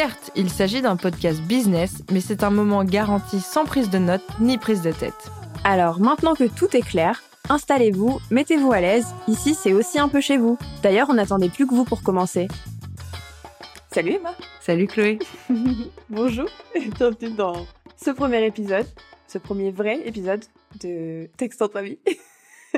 Certes, il s'agit d'un podcast business, mais c'est un moment garanti sans prise de notes ni prise de tête. Alors maintenant que tout est clair, installez-vous, mettez-vous à l'aise, ici c'est aussi un peu chez vous. D'ailleurs, on n'attendait plus que vous pour commencer. Salut Emma Salut Chloé Bonjour et bienvenue dans ce premier épisode, ce premier vrai épisode de Texte entre amis.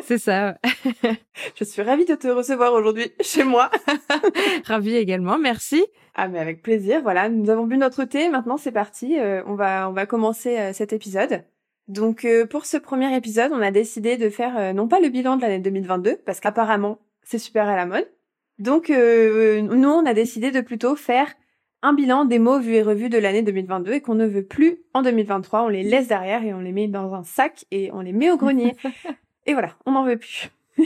C'est ça. Je suis ravie de te recevoir aujourd'hui chez moi. ravie également, merci. Ah mais avec plaisir. Voilà, nous avons bu notre thé. Maintenant c'est parti. Euh, on va on va commencer euh, cet épisode. Donc euh, pour ce premier épisode, on a décidé de faire non pas le bilan de l'année 2022 parce qu'apparemment c'est super à la mode. Donc nous on a décidé de plutôt faire un bilan des mots vus et revus de l'année 2022 et qu'on ne veut plus en 2023. On les laisse derrière et on les met dans un sac et on les met au grenier. Et voilà, on n'en veut plus.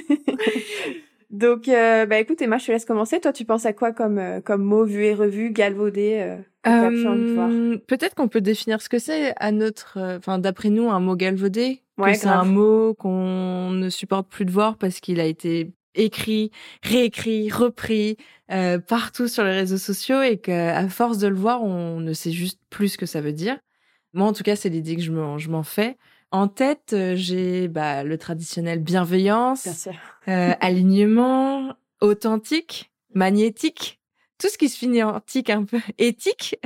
Donc, euh, bah écoute, Emma, je te laisse commencer. Toi, tu penses à quoi comme, euh, comme mot vu et revu, galvaudé euh, euh Peut-être qu'on peut définir ce que c'est à notre, enfin, d'après nous, un mot galvaudé. Ouais, c'est un mot qu'on ne supporte plus de voir parce qu'il a été écrit, réécrit, repris partout sur les réseaux sociaux et qu'à force de le voir, on ne sait juste plus ce que ça veut dire. Moi, en tout cas, c'est l'idée que je m'en fais. En tête, euh, j'ai bah, le traditionnel bienveillance, euh, alignement, authentique, magnétique, tout ce qui se finit en tic un peu éthique.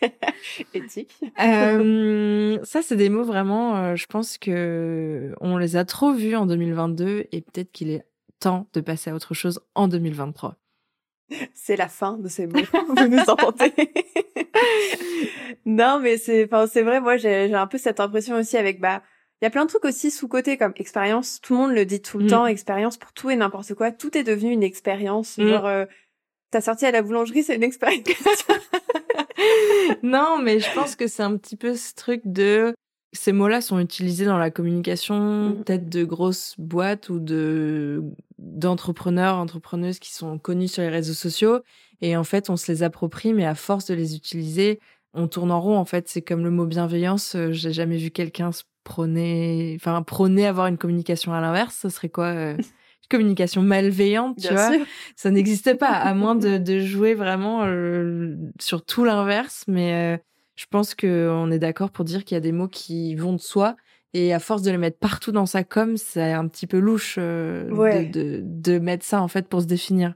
éthique. euh, ça, c'est des mots vraiment, euh, je pense que on les a trop vus en 2022 et peut-être qu'il est temps de passer à autre chose en 2023. C'est la fin de ces mots. Vous nous entendez? Non, mais c'est, enfin, c'est vrai. Moi, j'ai, un peu cette impression aussi avec bah, il y a plein de trucs aussi sous côté comme expérience. Tout le monde le dit tout le mm. temps. Expérience pour tout et n'importe quoi. Tout est devenu une expérience. Mm. Genre, euh, t'as sorti à la boulangerie, c'est une expérience. non, mais je pense que c'est un petit peu ce truc de ces mots-là sont utilisés dans la communication, mm. peut-être de grosses boîtes ou de d'entrepreneurs, entrepreneuses qui sont connus sur les réseaux sociaux. Et en fait, on se les approprie, mais à force de les utiliser, on tourne en rond. En fait, c'est comme le mot bienveillance. Euh, j'ai jamais vu quelqu'un se prôner, enfin prôner avoir une communication à l'inverse. Ce serait quoi euh, Une communication malveillante, tu vois? Ça n'existe pas, à moins de, de jouer vraiment euh, sur tout l'inverse. Mais je pense qu'on est d'accord pour dire qu'il y a des mots qui vont de soi. Et à force de les mettre partout dans sa com, c'est un petit peu louche euh, de, de, de, mettre ça en fait pour se définir.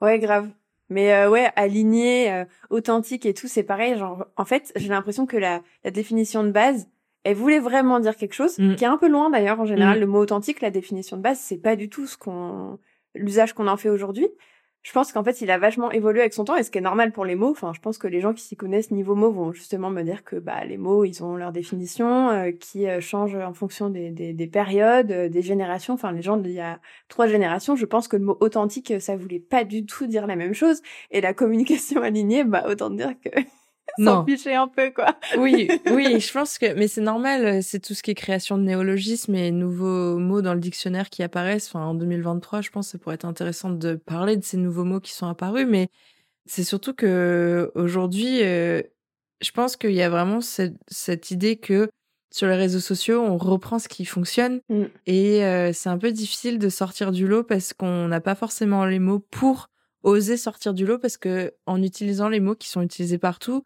Ouais, grave. Mais euh, ouais, aligné, euh, authentique et tout, c'est pareil. Genre, en fait, j'ai l'impression que la, la définition de base, elle voulait vraiment dire quelque chose, mm. qui est un peu loin d'ailleurs. En général, mm. le mot authentique, la définition de base, c'est pas du tout ce qu'on, l'usage qu'on en fait aujourd'hui je pense qu'en fait, il a vachement évolué avec son temps, et ce qui est normal pour les mots. Enfin, je pense que les gens qui s'y connaissent niveau mots vont justement me dire que bah, les mots, ils ont leur définition, euh, qui euh, changent en fonction des, des, des périodes, euh, des générations. Enfin, les gens d'il y a trois générations, je pense que le mot authentique, ça voulait pas du tout dire la même chose. Et la communication alignée, bah, autant dire que s'en ficher un peu, quoi. oui, oui, je pense que, mais c'est normal, c'est tout ce qui est création de néologismes et nouveaux mots dans le dictionnaire qui apparaissent. Enfin, en 2023, je pense que ça pourrait être intéressant de parler de ces nouveaux mots qui sont apparus, mais c'est surtout que aujourd'hui, euh, je pense qu'il y a vraiment cette, cette, idée que sur les réseaux sociaux, on reprend ce qui fonctionne mm. et euh, c'est un peu difficile de sortir du lot parce qu'on n'a pas forcément les mots pour oser sortir du lot parce que en utilisant les mots qui sont utilisés partout,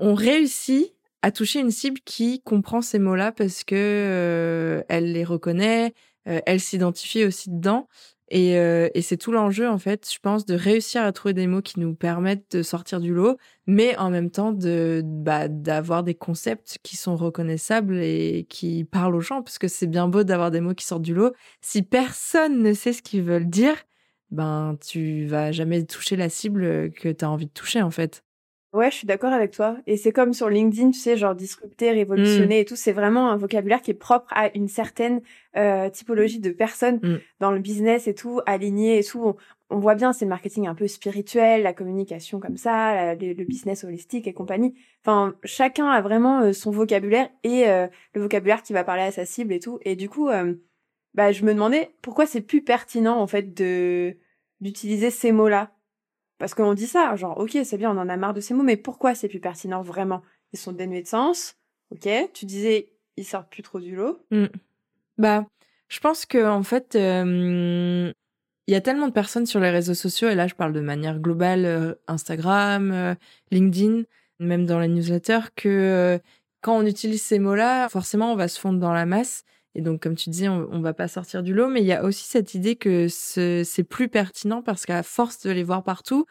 on réussit à toucher une cible qui comprend ces mots-là parce que euh, elle les reconnaît, elle s'identifie aussi dedans. Et, euh, et c'est tout l'enjeu, en fait, je pense, de réussir à trouver des mots qui nous permettent de sortir du lot, mais en même temps de bah, d'avoir des concepts qui sont reconnaissables et qui parlent aux gens, parce que c'est bien beau d'avoir des mots qui sortent du lot. Si personne ne sait ce qu'ils veulent dire, ben tu vas jamais toucher la cible que tu as envie de toucher, en fait. Ouais, je suis d'accord avec toi. Et c'est comme sur LinkedIn, tu sais, genre disrupter, révolutionner mmh. et tout. C'est vraiment un vocabulaire qui est propre à une certaine euh, typologie de personnes mmh. dans le business et tout, aligné et tout. On, voit bien, c'est le marketing un peu spirituel, la communication comme ça, le, business holistique et compagnie. Enfin, chacun a vraiment euh, son vocabulaire et euh, le vocabulaire qui va parler à sa cible et tout. Et du coup, bah, je me demandais pourquoi c'est plus pertinent en fait de d'utiliser ces mots-là parce qu'on dit ça, genre, ok, c'est bien, on en a marre de ces mots, mais pourquoi c'est plus pertinent vraiment? Ils sont dénués de sens, ok? Tu disais, ils sortent plus trop du lot. Mm. Bah, je pense que en fait, il y a tellement de personnes sur les réseaux sociaux, et là, je parle de manière globale, euh, Instagram, euh, LinkedIn, même dans les newsletters, que euh, quand on utilise ces mots-là, forcément, on va se fondre dans la masse. Et donc, comme tu dis, on, on va pas sortir du lot, mais il y a aussi cette idée que c'est plus pertinent parce qu'à force de les voir partout,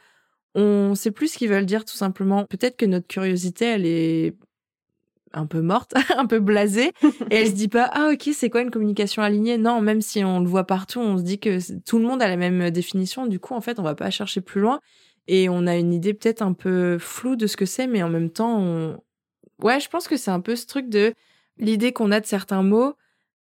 on sait plus ce qu'ils veulent dire tout simplement. Peut-être que notre curiosité, elle est un peu morte, un peu blasée, et elle se dit pas ah ok c'est quoi une communication alignée? Non, même si on le voit partout, on se dit que tout le monde a la même définition. Du coup, en fait, on va pas chercher plus loin et on a une idée peut-être un peu floue de ce que c'est, mais en même temps, ouais, je pense que c'est un peu ce truc de l'idée qu'on a de certains mots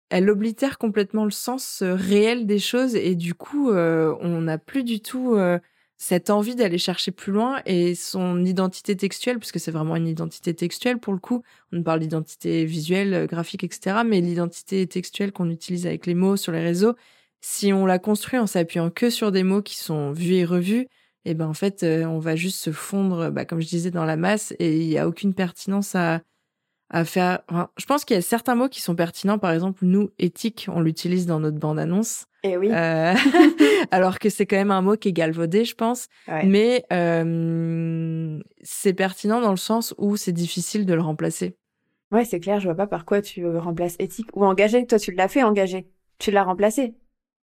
elle oblitère complètement le sens euh, réel des choses et du coup, euh, on n'a plus du tout euh, cette envie d'aller chercher plus loin et son identité textuelle, puisque c'est vraiment une identité textuelle pour le coup. On parle d'identité visuelle, graphique, etc. Mais l'identité textuelle qu'on utilise avec les mots sur les réseaux, si on la construit en s'appuyant que sur des mots qui sont vus et revus, et eh ben en fait, on va juste se fondre, bah, comme je disais, dans la masse et il n'y a aucune pertinence à à faire. je pense qu'il y a certains mots qui sont pertinents. Par exemple, nous, éthique, on l'utilise dans notre bande-annonce. Et eh oui. Euh, alors que c'est quand même un mot qui est galvaudé, je pense. Mais euh, c'est pertinent dans le sens où c'est difficile de le remplacer. Ouais, c'est clair. Je vois pas par quoi tu remplaces éthique ou engagé. Toi, tu l'as fait engagé. Tu l'as remplacé.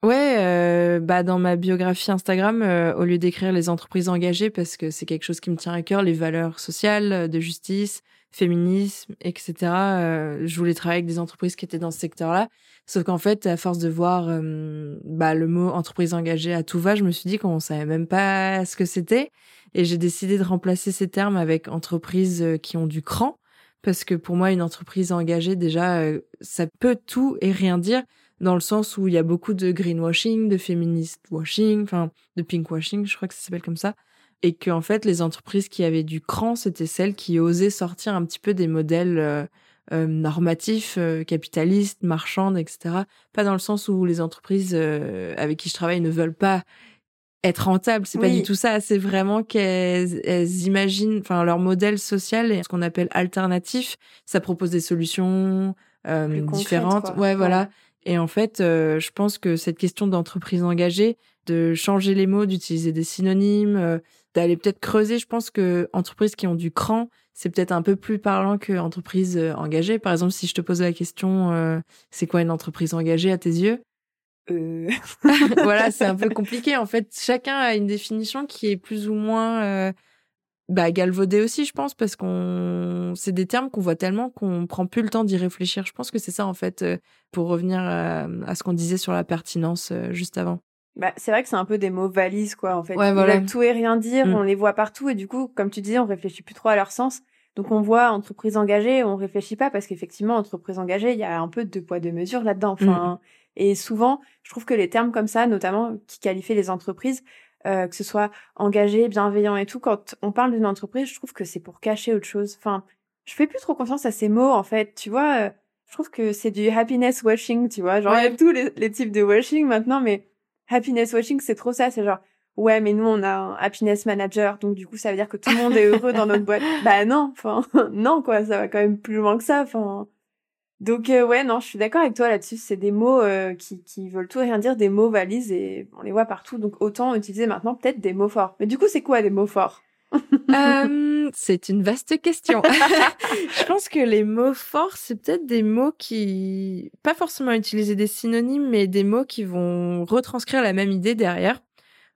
Ouais, euh, bah dans ma biographie Instagram, au lieu d'écrire les entreprises engagées, parce que c'est quelque chose qui me tient à cœur, les valeurs sociales, de justice, féminisme, etc. Euh, je voulais travailler avec des entreprises qui étaient dans ce secteur-là. Sauf qu'en fait, à force de voir euh, bah, le mot entreprise engagée à tout va, je me suis dit qu'on savait même pas ce que c'était. Et j'ai décidé de remplacer ces termes avec entreprises euh, qui ont du cran. Parce que pour moi, une entreprise engagée, déjà, ça peut tout et rien dire dans le sens où il y a beaucoup de greenwashing, de féminist washing, enfin de pinkwashing, je crois que ça s'appelle comme ça et que en fait les entreprises qui avaient du cran c'était celles qui osaient sortir un petit peu des modèles euh, euh, normatifs euh, capitalistes marchandes etc pas dans le sens où les entreprises avec qui je travaille ne veulent pas être rentables. C'est pas du tout ça. C'est vraiment qu'elles imaginent enfin leur modèle social est ce qu'on appelle alternatif. Ça propose des solutions différentes. ouais, voilà. Et en fait je pense que cette question d'entreprise engagée de changer les mots d'utiliser des synonymes d'aller peut-être creuser. Je pense que entreprises qui ont du cran, c'est peut-être un peu plus parlant que entreprises euh, engagées. Par exemple, si je te pose la question, euh, c'est quoi une entreprise engagée à tes yeux? Euh... Voilà, c'est un peu compliqué. En fait, chacun a une définition qui est plus ou moins euh, bah, galvaudée aussi, je pense, parce qu'on c'est des termes qu'on voit tellement qu'on prend plus le temps d'y réfléchir. Je pense que c'est ça en fait, pour revenir à ce qu'on disait sur la pertinence juste avant. Bah, c'est vrai que c'est un peu des mots valises, quoi, en fait. Ouais, voilà. tout et rien dire, mm. on les voit partout, et du coup, comme tu disais, on réfléchit plus trop à leur sens. Donc, on voit entreprise engagée, on réfléchit pas, parce qu'effectivement, entreprise engagée, il y a un peu de poids, de mesure là-dedans. Enfin, mm. et souvent, je trouve que les termes comme ça, notamment, qui qualifient les entreprises, euh, que ce soit engagé, bienveillant et tout, quand on parle d'une entreprise, je trouve que c'est pour cacher autre chose. Enfin, je fais plus trop confiance à ces mots, en fait. Tu vois, euh, je trouve que c'est du happiness washing, tu vois. Genre, il y a tous les, les types de washing maintenant, mais happiness watching, c'est trop ça. C'est genre, ouais, mais nous, on a un happiness manager, donc du coup, ça veut dire que tout le monde est heureux dans notre boîte. Bah non, enfin, non, quoi, ça va quand même plus loin que ça. Enfin, donc euh, ouais, non, je suis d'accord avec toi là-dessus. C'est des mots euh, qui, qui veulent tout et rien dire, des mots valises et on les voit partout. Donc autant utiliser maintenant peut-être des mots forts. Mais du coup, c'est quoi des mots forts? Euh, C'est une vaste question. je pense que les mots forts, c'est peut-être des mots qui, pas forcément utiliser des synonymes, mais des mots qui vont retranscrire la même idée derrière.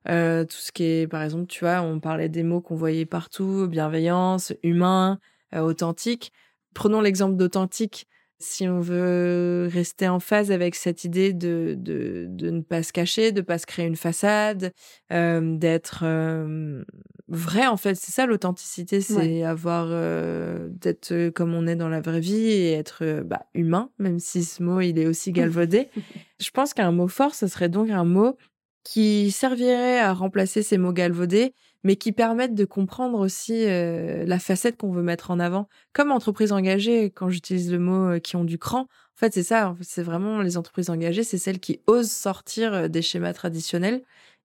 Euh, tout ce qui est, par exemple, tu vois, on parlait des mots qu'on voyait partout, bienveillance, humain, euh, authentique. Prenons l'exemple d'authentique si on veut rester en phase avec cette idée de, de, de ne pas se cacher, de pas se créer une façade, euh, d'être euh, vrai en fait, c'est ça l'authenticité, c'est avoir euh, d'être euh, comme on est dans la vraie vie et être euh, bah, humain, même si ce mot il est aussi galvaudé. Je pense qu'un mot fort, ce serait donc un mot qui servirait à remplacer ces mots galvaudés mais qui permettent de comprendre aussi euh, la facette qu'on veut mettre en avant. Comme entreprise engagée, quand j'utilise le mot qui ont du cran, en fait, c'est ça, c'est vraiment les entreprises engagées, c'est celles qui osent sortir des schémas traditionnels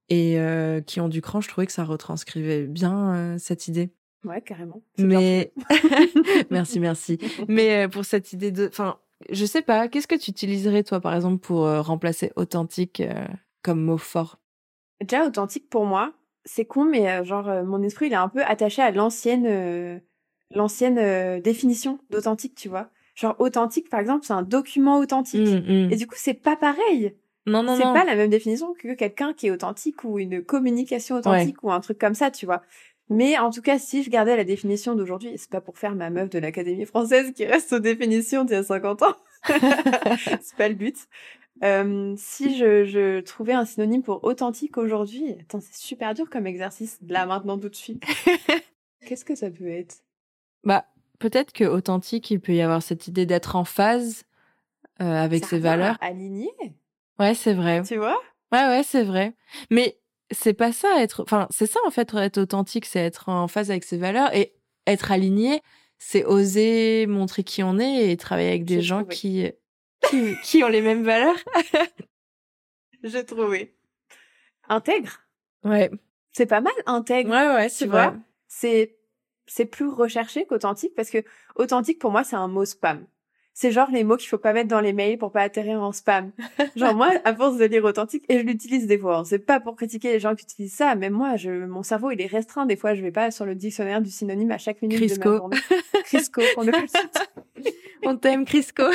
et qui ont du cran. Je trouvais que ça retranscrivait bien cette idée. Ouais, carrément. Mais merci, merci. Mais pour cette idée de, enfin, je sais pas, qu'est-ce que tu utiliserais toi, par exemple, pour remplacer authentique comme mot fort? Déjà, authentique pour moi, c'est con, mais euh, genre euh, mon esprit il est un peu attaché à l'ancienne euh, l'ancienne définition d'authentique, tu vois. Genre authentique, par exemple, c'est un document authentique. Mmh, mmh. Et du coup, c'est pas pareil. Non, non, C'est pas la même définition que quelqu'un qui est authentique ou une communication authentique ou un truc comme ça, tu vois. Mais en tout cas, si je gardais la définition d'aujourd'hui, c'est pas pour faire ma meuf de l'Académie française qui reste aux définitions d'il y a 50 ans. c'est pas le but. Euh, si je, je, trouvais un synonyme pour authentique aujourd'hui, attends, c'est super dur comme exercice, là maintenant tout de suite. Qu'est-ce que ça peut être? Bah, peut-être que authentique, il peut y avoir cette idée d'être en phase euh, avec ses valeurs. Aligné. Ouais, c'est vrai. Tu vois? Ouais, ouais, c'est vrai. Mais c'est pas ça être. Enfin, c'est ça en fait être authentique, c'est être en phase avec ses valeurs et être aligné, c'est oser montrer qui on est et travailler avec des gens qui qui, ont les mêmes valeurs. J'ai trouvé. Intègre. Ouais. C'est pas mal, intègre. Ouais, ouais, c'est vrai. C'est, c'est plus recherché qu'authentique parce que authentique pour moi, c'est un mot spam. C'est genre les mots qu'il faut pas mettre dans les mails pour pas atterrir en spam. Genre moi, à force de lire authentique, et je l'utilise des fois. Hein. C'est pas pour critiquer les gens qui utilisent ça, mais moi, je, mon cerveau, il est restreint. Des fois, je vais pas sur le dictionnaire du synonyme à chaque minute Crisco. de ma journée. Crisco, on, on t'aime, Crisco.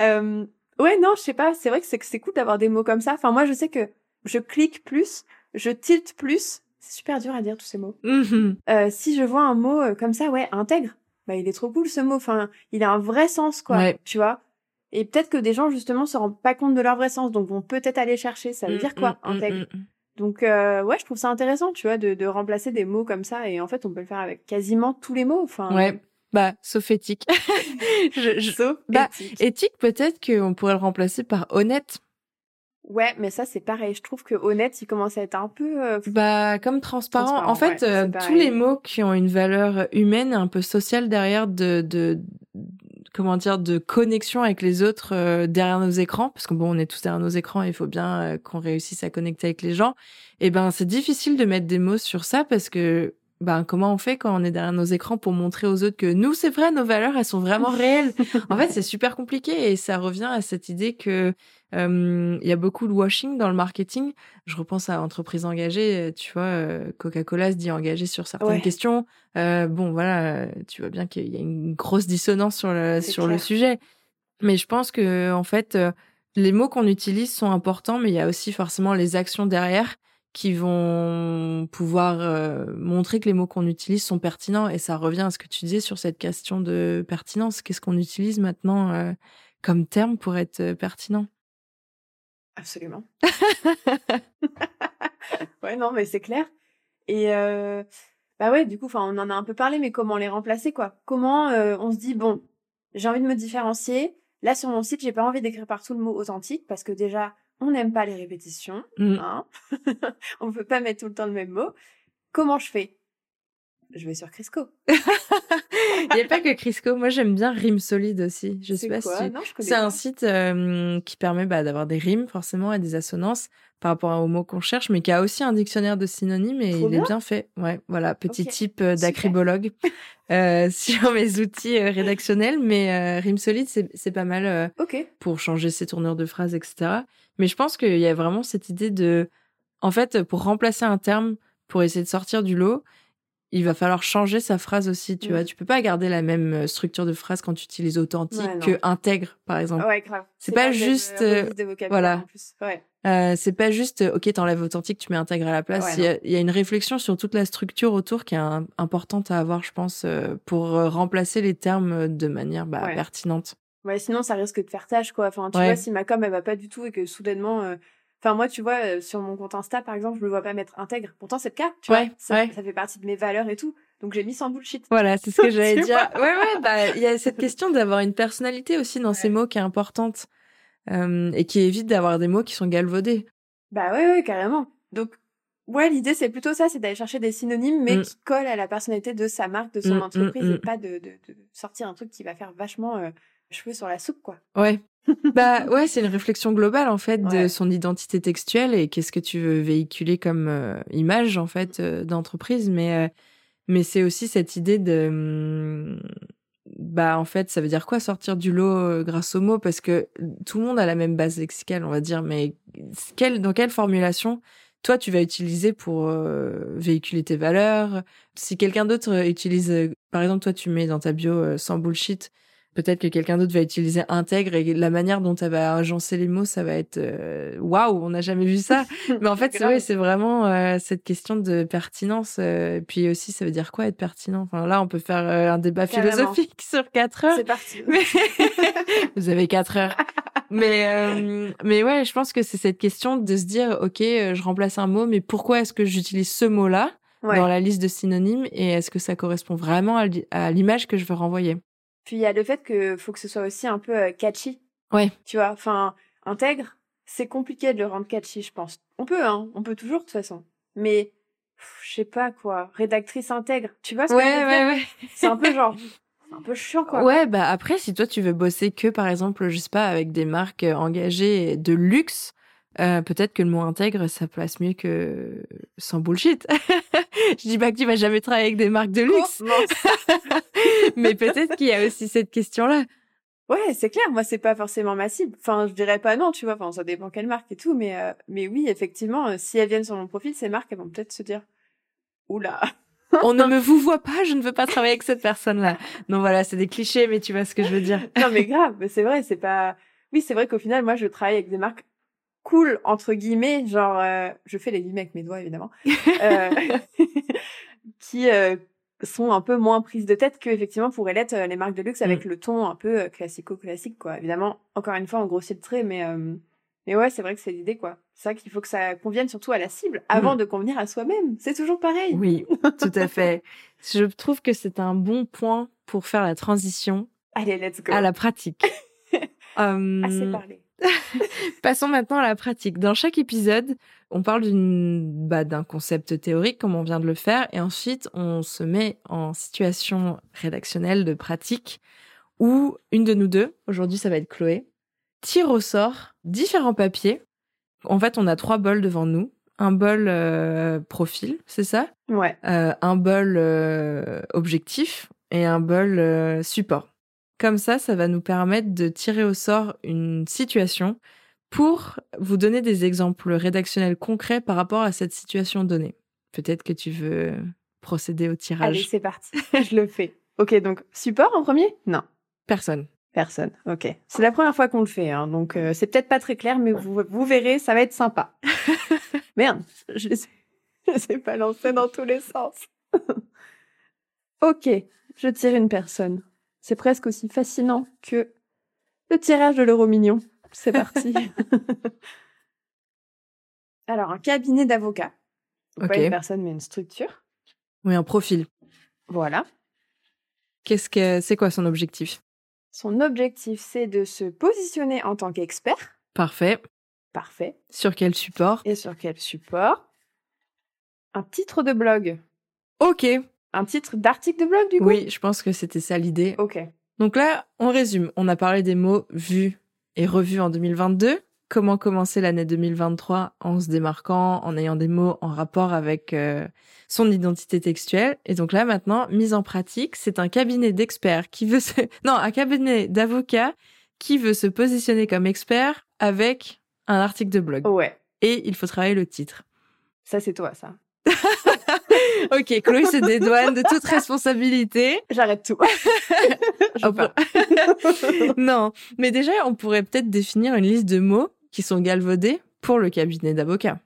euh, ouais, non, je sais pas. C'est vrai que c'est cool d'avoir des mots comme ça. Enfin, moi, je sais que je clique plus, je tilte plus. C'est super dur à dire tous ces mots. Mm-hmm. euh, si je vois un mot euh, comme ça, ouais, intègre. Bah, il est trop cool ce mot. Enfin, il a un vrai sens, quoi. Tu vois. Et peut-être que des gens justement se rendent pas compte de leur vrai sens, donc vont peut-être aller chercher. Ça veut dire quoi, mm, mm, intègre Donc euh, ouais, je trouve ça intéressant, tu vois, de, de remplacer des mots comme ça. Et en fait, on peut le faire avec quasiment tous les mots. Enfin. Ouais. Bah, sauf éthique. je, je... Sauf bah, éthique. peut-être qu'on pourrait le remplacer par honnête. Ouais, mais ça c'est pareil. Je trouve que honnête, il commence à être un peu. Euh, bah, comme transparent. en fait, euh, tous les mots qui ont une valeur humaine, un peu sociale derrière, de, de comment dire, de connexion avec les autres euh, derrière nos écrans, parce que bon, on est tous derrière nos écrans, il faut bien qu'on réussisse à connecter avec les gens. Et eh ben, c'est difficile de mettre des mots sur ça parce que ben comment on fait quand on est derrière nos écrans pour montrer aux autres que nous c'est vrai nos valeurs elles sont vraiment réelles? En fait c'est super compliqué et ça revient à cette idée que il y a beaucoup de washing dans le marketing. Je repense à entreprises engagées tu vois euh, Coca-Cola se dit engagé sur certaines questions. Euh, bon voilà tu vois bien qu'il y a une grosse dissonance sur le sur le sujet. Mais je pense que en fait euh, les mots qu'on utilise sont importants mais il y a aussi forcément les actions derrière qui vont pouvoir euh, montrer que les mots qu'on utilise sont pertinents. Et ça revient à ce que tu disais sur cette question de pertinence. Qu'est-ce qu'on utilise maintenant euh, comme terme pour être euh, pertinent? Absolument. ouais, non, mais c'est clair. Et bah ouais, du coup, enfin, on en a un peu parlé, mais comment les remplacer, quoi? Comment on se dit bon, j'ai envie de me différencier. Là, sur mon site, j'ai pas envie d'écrire partout le mot authentique parce que déjà, on n'aime pas les répétitions, mmh. hein on ne peut pas mettre tout le temps le même mot. Comment je fais? Je vais sur Crisco. Il n'y a pas que Crisco. Moi, j'aime bien Rime Solide aussi. Je sais pas si c'est un site euh, qui permet bah, d'avoir des rimes forcément et des assonances par rapport aux mots qu'on cherche, mais qui a aussi un dictionnaire de synonymes et il est bien fait. Ouais, voilà, petit type euh, d'acribologue euh, sur mes outils euh, rédactionnels, mais Rime Solide, c'est pas mal pour changer ses tournures de phrases, etc. Mais je pense qu'il y a vraiment cette idée de, en fait, pour remplacer un terme, pour essayer de sortir du lot, il va falloir changer sa phrase aussi, tu vois. Tu peux pas garder la même euh, structure de phrase quand tu utilises authentique que intègre, par exemple. Ouais, grave. C'est pas, juste, euh, voilà. Ouais. Euh, c'est pas juste, ok, t'enlèves authentique, tu mets intègre à la place. il, y a, une réflexion sur toute la structure autour qui est importante à avoir, je pense, euh, pour remplacer les termes de manière bah, pertinente. Ouais, sinon ça risque de faire tâche, quoi. Enfin, tu vois, si ma com elle va pas du tout et que soudainement Enfin, moi, tu vois, euh, sur mon compte Insta, par exemple, je me vois pas mettre intègre. Pourtant, c'est le cas, tu vois. Ça, fait partie de mes valeurs et tout. Donc, j'ai mis sans bullshit. Voilà, c'est ce que j'allais dire. Ouais, ouais, bah, il y a cette question d'avoir une personnalité aussi dans ces mots qui est importante. Euh, et qui évite d'avoir des mots qui sont galvaudés. Bah ouais, ouais, carrément. Donc, ouais, l'idée, c'est plutôt ça, c'est d'aller chercher des synonymes, mais mm. qui collent à la personnalité de sa marque, de son mm, entreprise, mm, et pas de, de, de, sortir un truc qui va faire vachement euh, cheveux sur la soupe, quoi. Ouais. Bah ouais, c'est une réflexion globale en fait de son identité textuelle et qu'est-ce que tu veux véhiculer comme euh, image en fait euh, d'entreprise, mais euh, mais c'est aussi cette idée de hum, bah en fait ça veut dire quoi sortir du lot grâce aux mots? Parce que tout le monde a la même base lexicale on va dire, mais quelle dans quelle formulation toi tu vas utiliser pour véhiculer tes valeurs? Si quelqu'un d'autre utilise par exemple toi tu mets dans ta bio sans bullshit Peut-être que quelqu'un d'autre va utiliser intègre et la manière dont elle va agencer les mots, ça va être euh, waouh, on n'a jamais vu ça. Mais en fait, c'est vrai, c'est vraiment euh, cette question de pertinence. Euh, puis aussi, ça veut dire quoi être pertinent? Enfin là, on peut faire un débat philosophique sur quatre heures. C'est parti. Vous avez quatre heures. mais mais ouais, je pense que c'est cette question de se dire ok, je remplace un mot, mais pourquoi est-ce que j'utilise ce mot-là dans la liste de synonymes et est-ce que ça correspond vraiment à l'image que je veux renvoyer? Puis il y a le fait que faut que ce soit aussi un peu euh, catchy. Ouais. Tu vois, enfin, intègre, c'est compliqué de le rendre catchy, je pense. On peut, hein, on peut toujours de toute façon. Mais je sais pas quoi, rédactrice intègre, tu vois ce ouais, que je veux ouais, ouais. C'est un peu genre un peu chiant quoi. Ouais, bah après si toi tu veux bosser que par exemple, je sais pas avec des marques engagées de luxe, euh, peut-être que le mot intègre, ça place mieux que sans bullshit. je dis pas que tu vas jamais travailler avec des marques de luxe. Mais peut-être qu'il y a aussi cette question-là. Ouais, c'est clair. Moi, c'est pas forcément ma cible. Enfin, je dirais pas non, tu vois. Enfin, ça dépend quelle marque et tout. Mais, euh, mais oui, effectivement, euh, si elles viennent sur mon profil, ces marques, elles vont peut-être se dire, oula. On ne me vous voit pas, je ne veux pas travailler avec cette personne-là. Non, voilà, c'est des clichés, mais tu vois ce que je veux dire. non, mais grave, c'est vrai, c'est pas. Oui, c'est vrai qu'au final, moi, je travaille avec des marques cool entre guillemets, genre euh, je fais les guillemets avec mes doigts évidemment, euh, qui euh, sont un peu moins prises de tête que effectivement pourraient l'être les marques de luxe avec mm. le ton un peu classico-classique quoi. Évidemment, encore une fois, on grossit le trait, mais mais ouais, c'est vrai que c'est l'idée quoi. C'est vrai qu'il faut que ça convienne surtout à la cible avant mm. de convenir à soi-même. C'est toujours pareil. Oui, tout à fait. Je trouve que c'est un bon point pour faire la transition. Allez, let's go. À la pratique. Assez parlé. Passons maintenant à la pratique. Dans chaque épisode, on parle d'une, bah, d'un concept théorique, comme on vient de le faire, et ensuite on se met en situation rédactionnelle de pratique où une de nous deux, aujourd'hui ça va être Chloé, tire au sort différents papiers. En fait, on a trois bols devant nous. Un bol euh, profil, c'est ça? Ouais. Euh, un bol euh, objectif et un bol support. Comme ça, ça va nous permettre de tirer au sort une situation pour vous donner des exemples rédactionnels concrets par rapport à cette situation donnée. Peut-être que tu veux procéder au tirage. Allez, c'est parti. Je le fais. Ok, donc support en premier? Non. Personne. Personne. Ok. C'est la première fois qu'on le fait, hein, donc euh, c'est peut-être pas très clair, mais vous, vous verrez, ça va être sympa. Merde, je je sais pas lancer dans tous les sens. ok, je tire une personne. C'est presque aussi fascinant que le tirage de l'euro mignon. C'est parti. Alors, un cabinet d'avocats. Pas une personne, mais une structure. Oui, un profil. Voilà. Qu'est-ce que c'est quoi son objectif? Son objectif, c'est de se positionner en tant qu'expert. Parfait. Parfait. Sur quel support? Et sur quel support? Un titre de blog. Ok un titre d'article de blog du coup? Oui, je pense que c'était ça l'idée. Ok. Donc là, on résume. On a parlé des mots vus et revus en 2022. Comment commencer l'année 2023 en se démarquant, en ayant des mots en rapport avec euh, son identité textuelle. Et donc là, maintenant, mise en pratique, c'est un cabinet d'experts qui veut se... Non, un cabinet d'avocats qui veut se positionner comme expert avec un article de blog. Ouais. Et il faut travailler le titre. Ça, c'est toi, ça. ok, Chloé se dédouane de toute responsabilité. J'arrête tout. non, mais déjà, on pourrait peut-être définir une liste de mots qui sont galvaudés pour le cabinet d'avocats.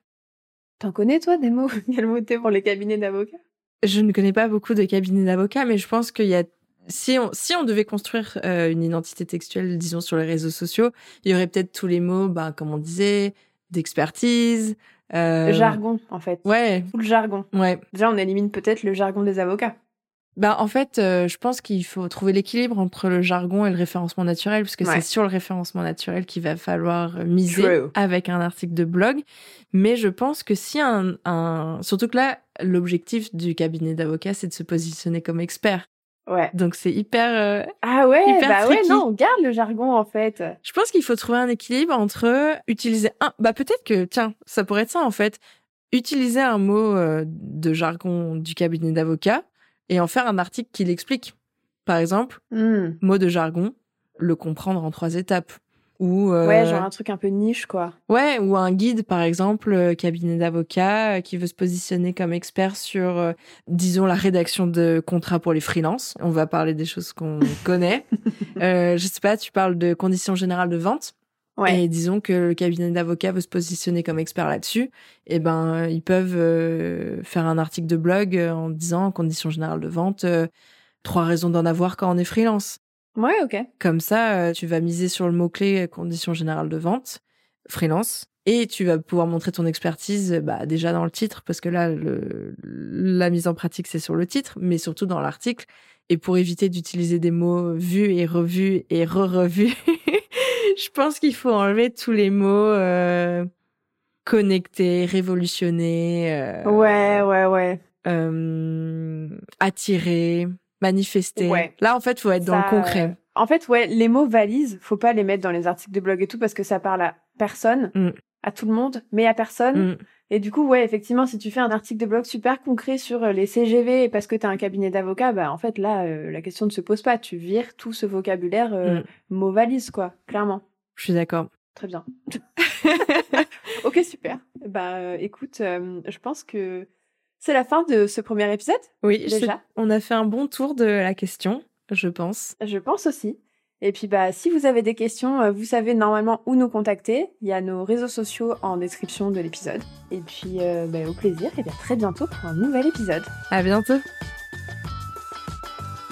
T'en connais, toi, des mots galvaudés pour les cabinets d'avocats? Je ne connais pas beaucoup de cabinets d'avocats, mais je pense qu'il y a si on, si on devait construire euh, une identité textuelle, disons, sur les réseaux sociaux, il y aurait peut-être tous les mots, bah, comme on disait, d'expertise. Euh... Le jargon, en fait. Ouais. Tout le jargon. Ouais. Déjà, on élimine peut-être le jargon des avocats. Bah, en fait, euh, je pense qu'il faut trouver l'équilibre entre le jargon et le référencement naturel, puisque c'est sur le référencement naturel qu'il va falloir miser avec un article de blog. Mais je pense que si un, un... surtout que là, l'objectif du cabinet d'avocats, c'est de se positionner comme expert. Ouais. Donc c'est hyper. Euh, ah ouais, bah ouais, non, on garde le jargon en fait. Je pense qu'il faut trouver un équilibre entre utiliser un. Bah peut-être que, tiens, ça pourrait être ça en fait. Utiliser un mot euh, de jargon du cabinet d'avocat et en faire un article qui l'explique. Par exemple, hmm. mot de jargon, le comprendre en trois étapes. Ou euh, ouais, genre un truc un peu niche, quoi. Ouais, ou un guide, par exemple, euh, cabinet d'avocat, euh, qui veut se positionner comme expert sur, disons, la rédaction de contrats pour les freelances. On va parler des choses qu'on connaît. je sais pas, tu parles de conditions générales de vente. Ouais. Et disons que le cabinet d'avocat veut se positionner comme expert là-dessus, et eh ben ils peuvent faire un article de blog en disant conditions générales de vente, trois raisons d'en avoir quand on est freelance. Ouais, ok. Comme ça, euh, tu vas miser sur le mot-clé euh, conditions générales de vente, freelance, et tu vas pouvoir montrer ton expertise euh, bah, déjà dans le titre, parce que là, le, la mise en pratique, c'est sur le titre, mais surtout dans l'article. Et pour éviter d'utiliser des mots vus et revus et re-revus, je pense qu'il faut enlever tous les mots euh, connectés, révolutionnés. ouais, ouais, ouais. Euh, attirer manifester. Là, en fait, faut être dans le concret. En fait, ouais, les mots valises, faut pas les mettre dans les articles de blog et tout parce que ça parle à personne, mm. à tout le monde, mais à personne. Mm. Et du coup, ouais, effectivement, si tu fais un article de blog super concret sur euh, les CGV parce que tu as un cabinet d'avocat, bah en fait là, euh, la question ne se pose pas. Tu vires tout ce vocabulaire euh, mm. mot valise, quoi, clairement. Je suis d'accord. Très bien. ok, super. Bah écoute, je pense que c'est la fin de ce premier épisode. Oui, déjà? On a fait un bon tour de la question, je pense. Je pense aussi. Et puis bah si vous avez des questions, euh, vous savez normalement où nous contacter. Il y a nos réseaux sociaux en description de l'épisode. Et puis euh, bah, au plaisir et bien très bientôt pour un nouvel épisode. À bientôt.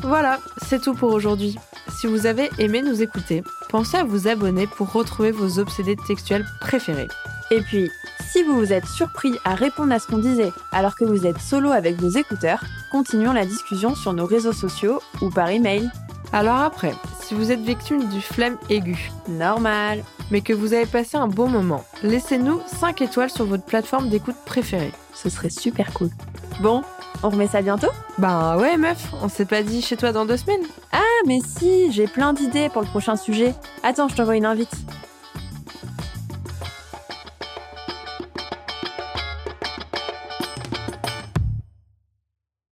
Voilà, c'est tout pour aujourd'hui. Si vous avez aimé nous écouter, pensez à vous abonner pour retrouver vos obsédés textuels préférés. Et puis, si vous vous êtes surpris à répondre à ce qu'on disait alors que vous êtes solo avec vos écouteurs, continuons la discussion sur nos réseaux sociaux ou par email. Alors après, si vous êtes victime du flemme aigu, normal, mais que vous avez passé un bon moment, laissez-nous 5 étoiles sur votre plateforme d'écoute préférée. Ce serait super cool. Bon, on remet ça bientôt? Bah ouais meuf, on s'est pas dit chez toi dans deux semaines Ah mais si, j'ai plein d'idées pour le prochain sujet. Attends, je t'envoie une invite.